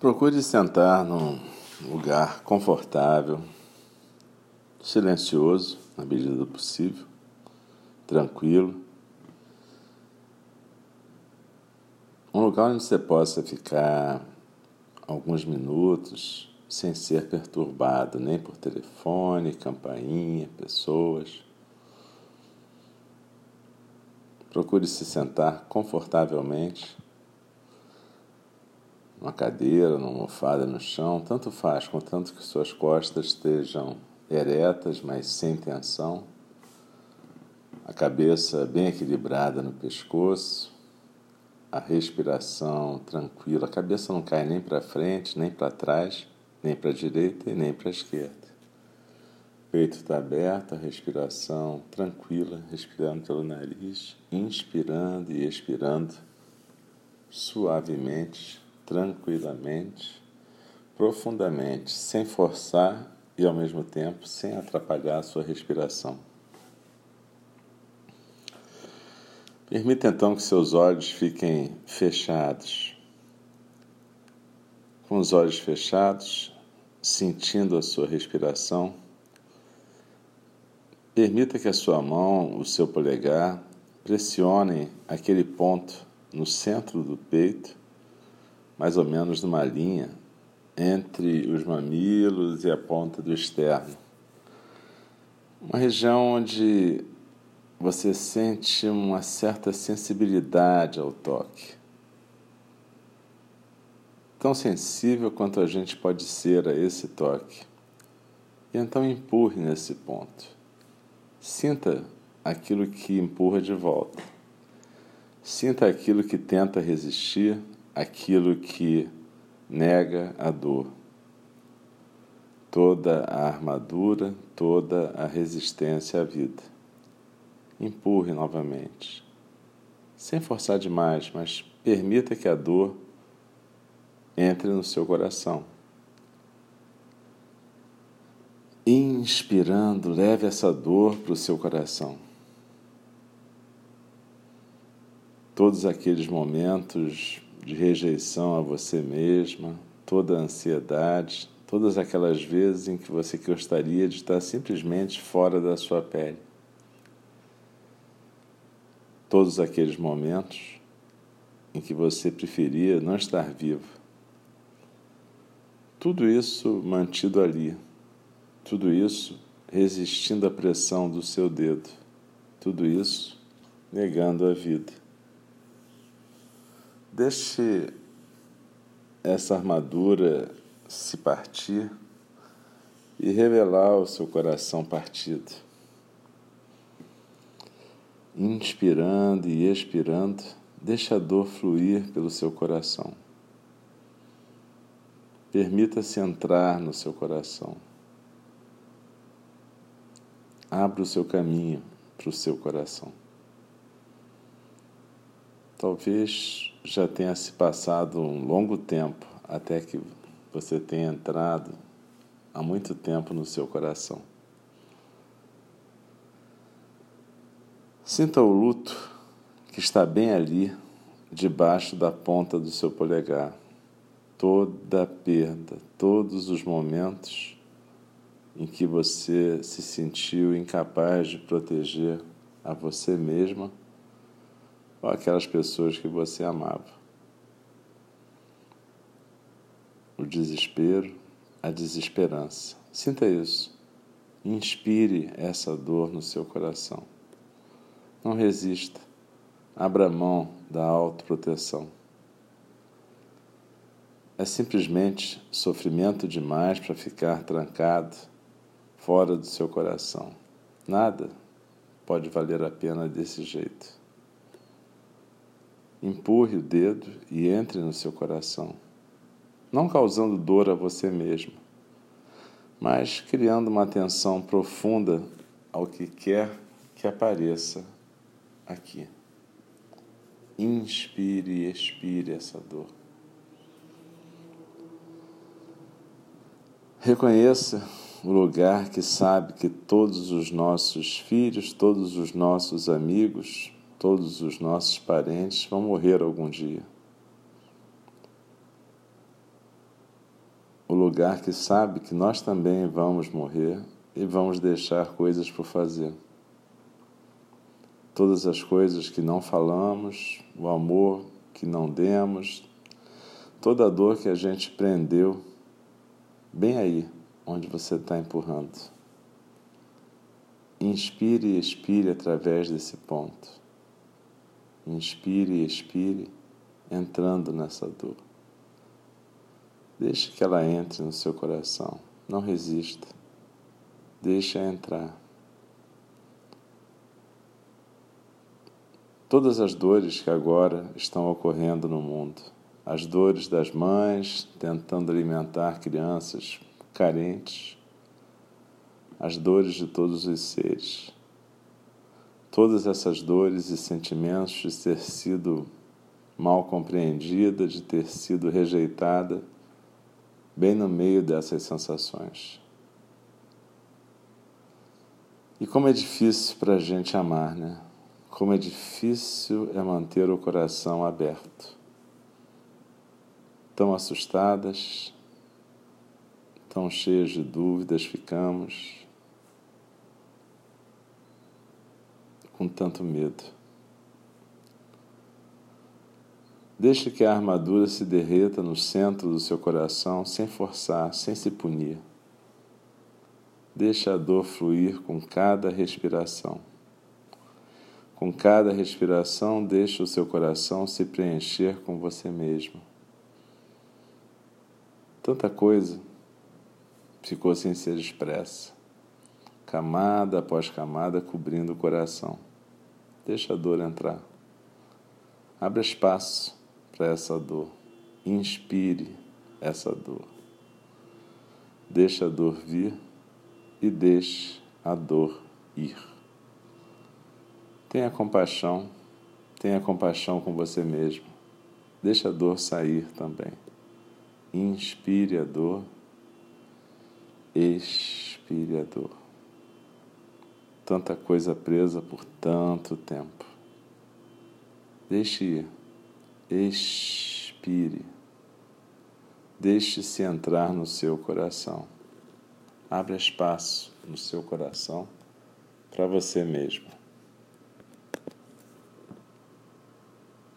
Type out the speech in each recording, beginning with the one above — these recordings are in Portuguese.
Procure sentar num lugar confortável, silencioso, na medida do possível, tranquilo. Um lugar onde você possa ficar alguns minutos sem ser perturbado nem por telefone, campainha, pessoas. Procure se sentar confortavelmente numa cadeira, numa almofada no chão, tanto faz, contanto que suas costas estejam eretas, mas sem tensão, a cabeça bem equilibrada no pescoço, a respiração tranquila, a cabeça não cai nem para frente, nem para trás, nem para a direita e nem para a esquerda. Peito está aberto, a respiração tranquila, respirando pelo nariz, inspirando e expirando suavemente tranquilamente, profundamente, sem forçar e ao mesmo tempo sem atrapalhar a sua respiração. Permita então que seus olhos fiquem fechados. Com os olhos fechados, sentindo a sua respiração, permita que a sua mão, o seu polegar, pressionem aquele ponto no centro do peito mais ou menos numa linha entre os mamilos e a ponta do externo. Uma região onde você sente uma certa sensibilidade ao toque. Tão sensível quanto a gente pode ser a esse toque. E então empurre nesse ponto. Sinta aquilo que empurra de volta. Sinta aquilo que tenta resistir aquilo que nega a dor. Toda a armadura, toda a resistência à vida. Empurre novamente. Sem forçar demais, mas permita que a dor entre no seu coração. Inspirando, leve essa dor para o seu coração. Todos aqueles momentos de rejeição a você mesma, toda a ansiedade, todas aquelas vezes em que você gostaria de estar simplesmente fora da sua pele. Todos aqueles momentos em que você preferia não estar vivo. Tudo isso mantido ali, tudo isso resistindo à pressão do seu dedo, tudo isso negando a vida. Deixe essa armadura se partir e revelar o seu coração partido. Inspirando e expirando, deixe a dor fluir pelo seu coração. Permita-se entrar no seu coração. Abra o seu caminho para o seu coração. Talvez já tenha se passado um longo tempo até que você tenha entrado há muito tempo no seu coração. Sinta o luto que está bem ali, debaixo da ponta do seu polegar. Toda a perda, todos os momentos em que você se sentiu incapaz de proteger a você mesma ou aquelas pessoas que você amava. O desespero, a desesperança. Sinta isso. Inspire essa dor no seu coração. Não resista. Abra mão da autoproteção. É simplesmente sofrimento demais para ficar trancado fora do seu coração. Nada pode valer a pena desse jeito. Empurre o dedo e entre no seu coração, não causando dor a você mesmo, mas criando uma atenção profunda ao que quer que apareça aqui. Inspire e expire essa dor. Reconheça o lugar que sabe que todos os nossos filhos, todos os nossos amigos, Todos os nossos parentes vão morrer algum dia. lugar que sabe que nós também vamos morrer e vamos deixar coisas por fazer. Todas as coisas que não falamos, o amor que não demos, toda a dor que a gente prendeu, bem aí onde você está empurrando. Inspire e expire através desse ponto. Inspire e expire entrando nessa dor. Deixe que ela entre no seu coração. Não resista. Deixe-a entrar. Todas as dores que agora estão ocorrendo no mundo, as dores das mães tentando alimentar crianças carentes, as dores de todos os seres. Todas essas dores e sentimentos de ter sido mal compreendida, de ter sido rejeitada bem no meio dessas sensações. E como é difícil para a gente amar, né? Como é difícil é manter o coração aberto. Tão assustadas, tão cheias de dúvidas ficamos, com tanto medo. Deixe que a armadura se derreta no centro do seu coração sem forçar, sem se punir. Deixe a dor fluir com cada respiração. Com cada respiração, deixe o seu coração se preencher com você mesmo. Tanta coisa ficou sem ser expressa, camada após camada cobrindo o coração. Deixa a dor entrar. Abra espaço para essa dor. Inspire essa dor. Deixe a dor vir e deixe a dor ir. Tenha compaixão, tenha compaixão com você mesmo. Deixe a dor sair também. Inspire a dor, expire a dor. Tanta coisa presa por tanto tempo. Deixe ir expire. Deixe-se entrar no seu coração. Abra espaço no seu coração para você mesmo.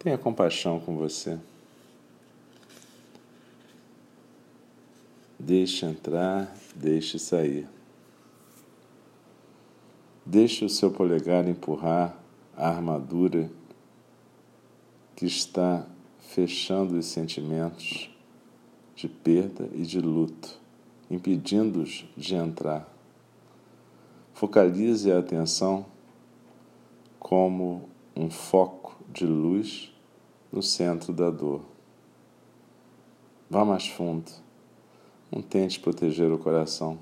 Tenha compaixão com você. Deixe entrar, deixe sair. Deixe o seu polegar empurrar a armadura que está fechando os sentimentos de perda e de luto, impedindo-os de entrar. Focalize a atenção como um foco de luz no centro da dor. Vá mais fundo. Não tente proteger o coração.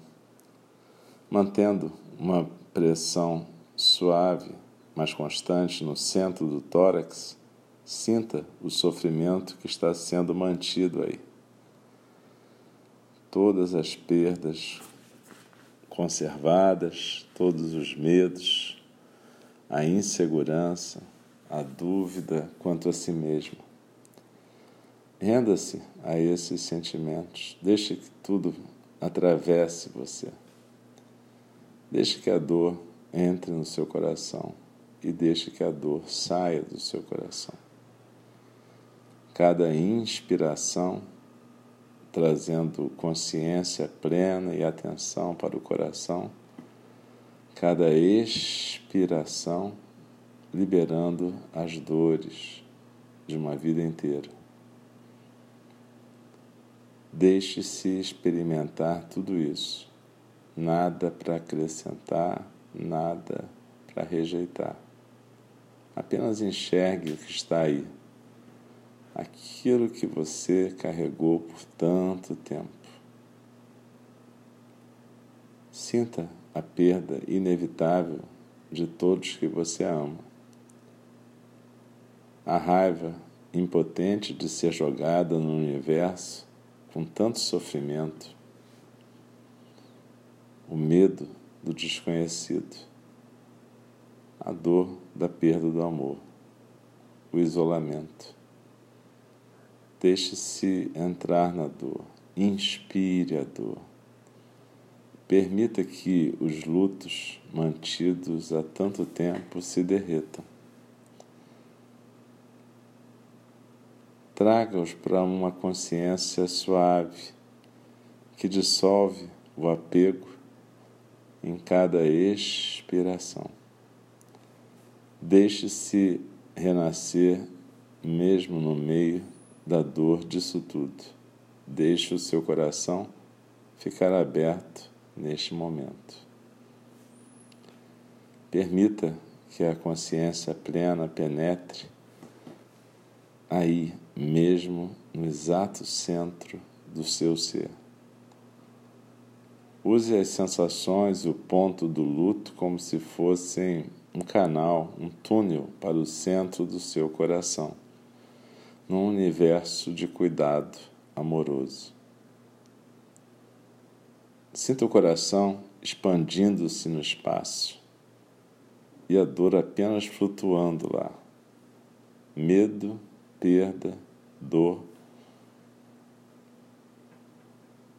Mantendo uma pressão suave, mas constante no centro do tórax, Sinta o sofrimento que está sendo mantido aí. Todas as perdas conservadas, todos os medos, a insegurança, a dúvida quanto a si mesmo. Renda-se a esses sentimentos. Deixe que tudo atravesse você. Deixe que a dor entre no seu coração e deixe que a dor saia do seu coração cada inspiração trazendo consciência plena e atenção para o coração, cada expiração liberando as dores de uma vida inteira. Deixe-se experimentar tudo isso. Nada para acrescentar, nada para rejeitar. Apenas enxergue o que está aí aquilo que você carregou por tanto tempo. Sinta a perda inevitável de todos que você ama. A raiva impotente de ser jogada no universo com tanto sofrimento. O medo do desconhecido. A dor da perda do amor. O isolamento Deixe-se entrar na dor, Inspire a dor. Permita que os lutos mantidos há tanto tempo se derretam. Traga-os para uma consciência suave que dissolve o apego em cada expiração. Deixe-se renascer mesmo no meio da dor disso tudo. Deixe o seu coração ficar aberto neste momento. Permita que a consciência plena penetre aí mesmo no exato centro do seu ser. Use as sensações e o ponto do luto como se fossem um canal, um túnel para o centro do seu coração, num universo de cuidado amoroso. Sinta o coração expandindo-se no espaço e a dor apenas flutuando lá. Medo, perda, dor,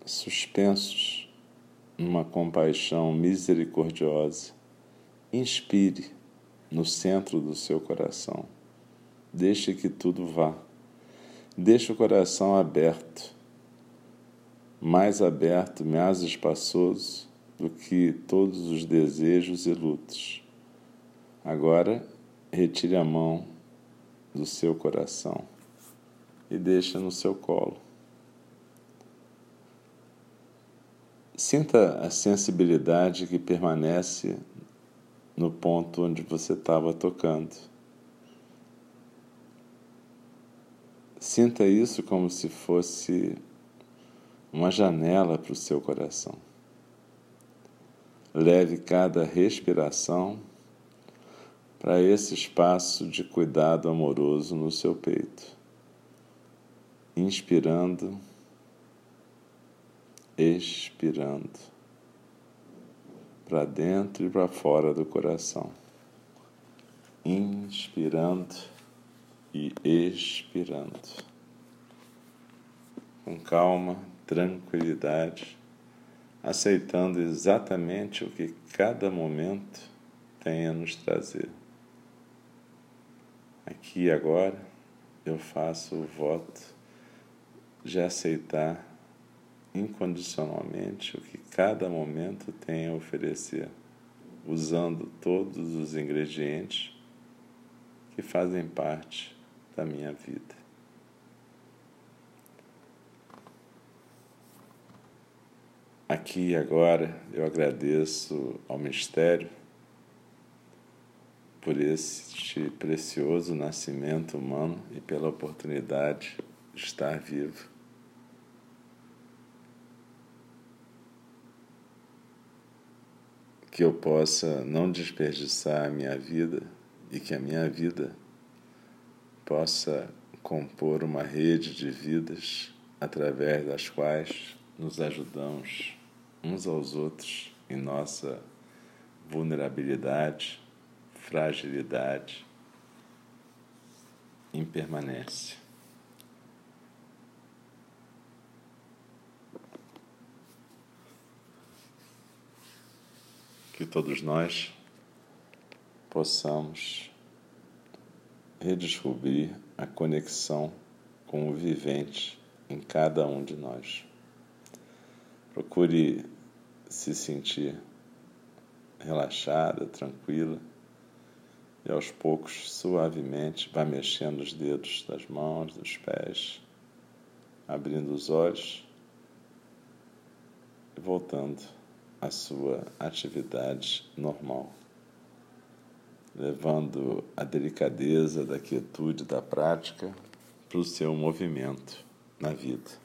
suspensos numa compaixão misericordiosa Inspire no centro do seu coração. Deixe que tudo vá. Deixe o coração aberto, mais aberto, mais espaçoso do que todos os desejos e lutos. Agora, retire a mão do seu coração e deixe no seu colo. Sinta a sensibilidade que permanece no ponto onde você estava tocando. Sinta isso como se fosse uma janela para o seu coração. Leve cada respiração para esse espaço de cuidado amoroso no seu peito. Inspirando, expirando para dentro e para fora do coração. Inspirando e expirando. Com calma, tranquilidade, aceitando exatamente o que cada momento tem a nos trazer. Aqui e agora eu faço o voto de aceitar incondicionalmente o que cada momento tem a oferecer, usando todos os ingredientes que fazem parte da minha vida. Aqui e agora eu agradeço ao mistério por este precioso nascimento humano e pela oportunidade de estar vivo. Que eu possa não desperdiçar a minha vida e que a minha vida possa compor uma rede de vidas através das quais nos ajudamos uns aos outros em nossa vulnerabilidade, fragilidade, impermanência. Que todos nós possamos redescobrir a conexão com o vivente em cada um de nós. Procure se sentir relaxada, tranquila e aos poucos, suavemente, vá mexendo os dedos das mãos, dos pés, abrindo os olhos e voltando a sua atividade normal, levando a delicadeza da quietude da prática para o seu movimento na vida.